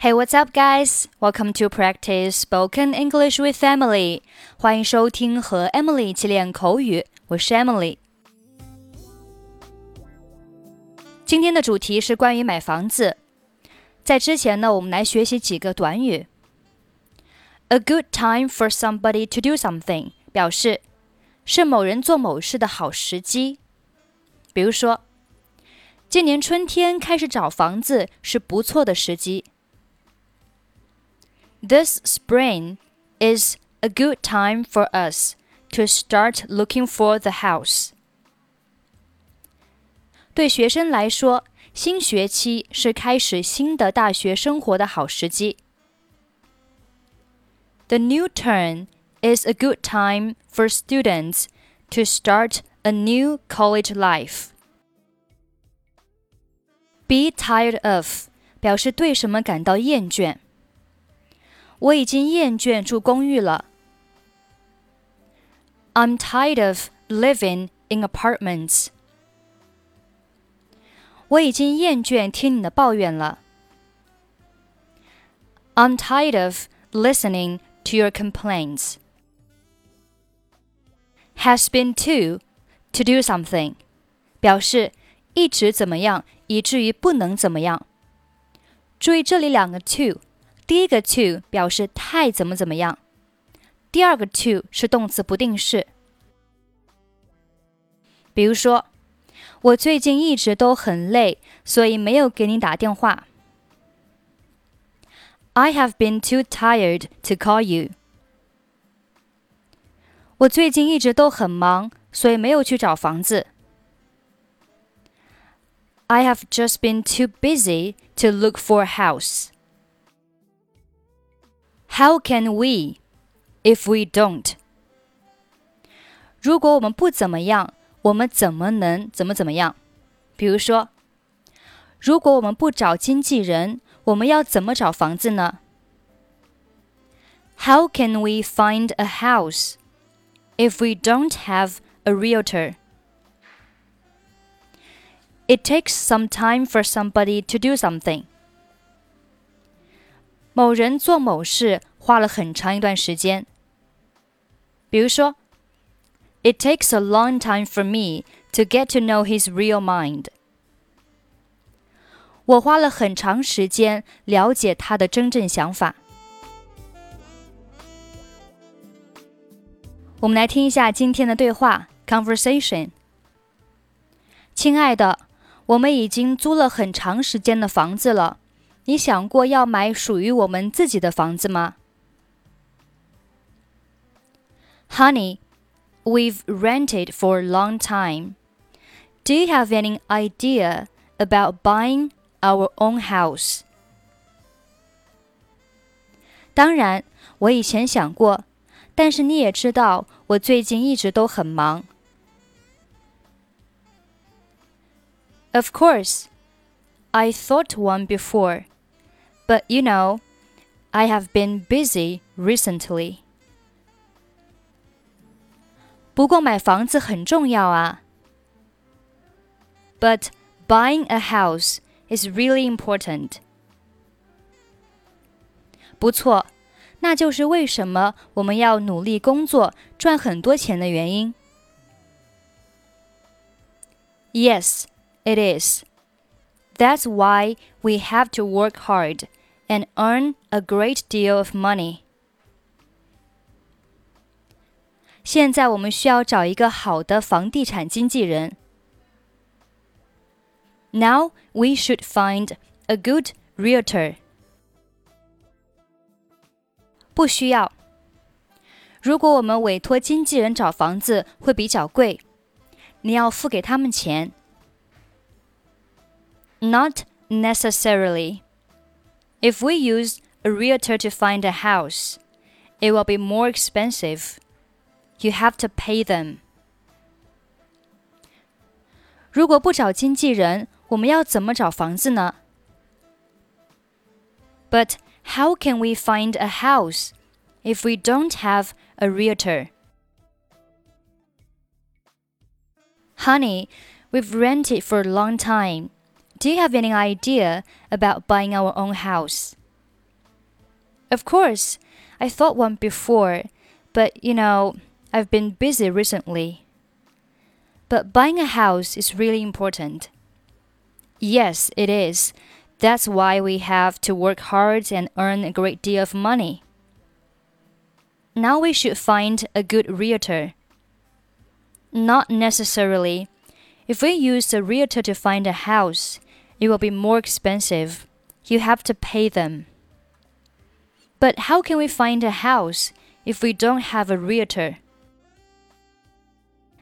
Hey, what's up, guys? Welcome to practice spoken English with Emily. 欢迎收听和 Emily 一起练口语，我是 Emily。今天的主题是关于买房子。在之前呢，我们来学习几个短语。A good time for somebody to do something 表示是某人做某事的好时机。比如说，今年春天开始找房子是不错的时机。 This spring is a good time for us to start looking for the house. 对学生来说，新学期是开始新的大学生活的好时机。The new term is a good time for students to start a new college life. Be tired of 表示对什么感到厌倦。 我已经厌倦住公寓了。I'm tired of living in apartments. 我已经厌倦听你的抱怨了。I'm tired of listening to your complaints. Has been to to do something，表示一直怎么样，以至于不能怎么样。注意这里两个 to。 第一个 to 表示太怎么怎么样，第二个 to 是动词不定式。比如说，我最近一直都很累，所以没有给你打电话。I have been too tired to call you。我最近一直都很忙，所以没有去找房子。I have just been too busy to look for a house. How can we if we don't？如果我们不怎么样，我们怎么能怎么怎么样？比如说，如果我们不找经纪人，我们要怎么找房子呢？How can we find a house if we don't have a realtor? It takes some time for somebody to do something. 某人做某事 花了很长一段时间。比如说，It takes a long time for me to get to know his real mind。我花了很长时间了解他的真正想法。我们来听一下今天的对话 conversation。亲爱的，我们已经租了很长时间的房子了。你想过要买属于我们自己的房子吗 ？Honey, we've rented for a long time. Do you have any idea about buying our own house? 当然，我以前想过，但是你也知道，我最近一直都很忙。Of course, I thought one before, but you know, I have been busy recently. 不过买房子很重要啊。But buying a house is really important. 不错，那就是为什么我们要努力工作赚很多钱的原因。Yes, it is. That's why we have to work hard and earn a great deal of money. 现在我们需要找一个好的房地产经纪人。Now we should find a good realtor. 不需要。如果我们委托经纪人找房子，会比较贵，你要付给他们钱。Not necessarily. If we use a realtor to find a house, it will be more expensive you have to pay them. 如果不找经纪人，我们要怎么找房子呢？But how can we find a house if we don't have a realtor? Honey, we've rented for a long time. Do you have any idea about buying our own house? Of course, I thought one before, but you know, I've been busy recently. But buying a house is really important. Yes, it is. That's why we have to work hard and earn a great deal of money. Now we should find a good realtor. Not necessarily. If we use a realtor to find a house, it will be more expensive. You have to pay them. But how can we find a house if we don't have a realtor?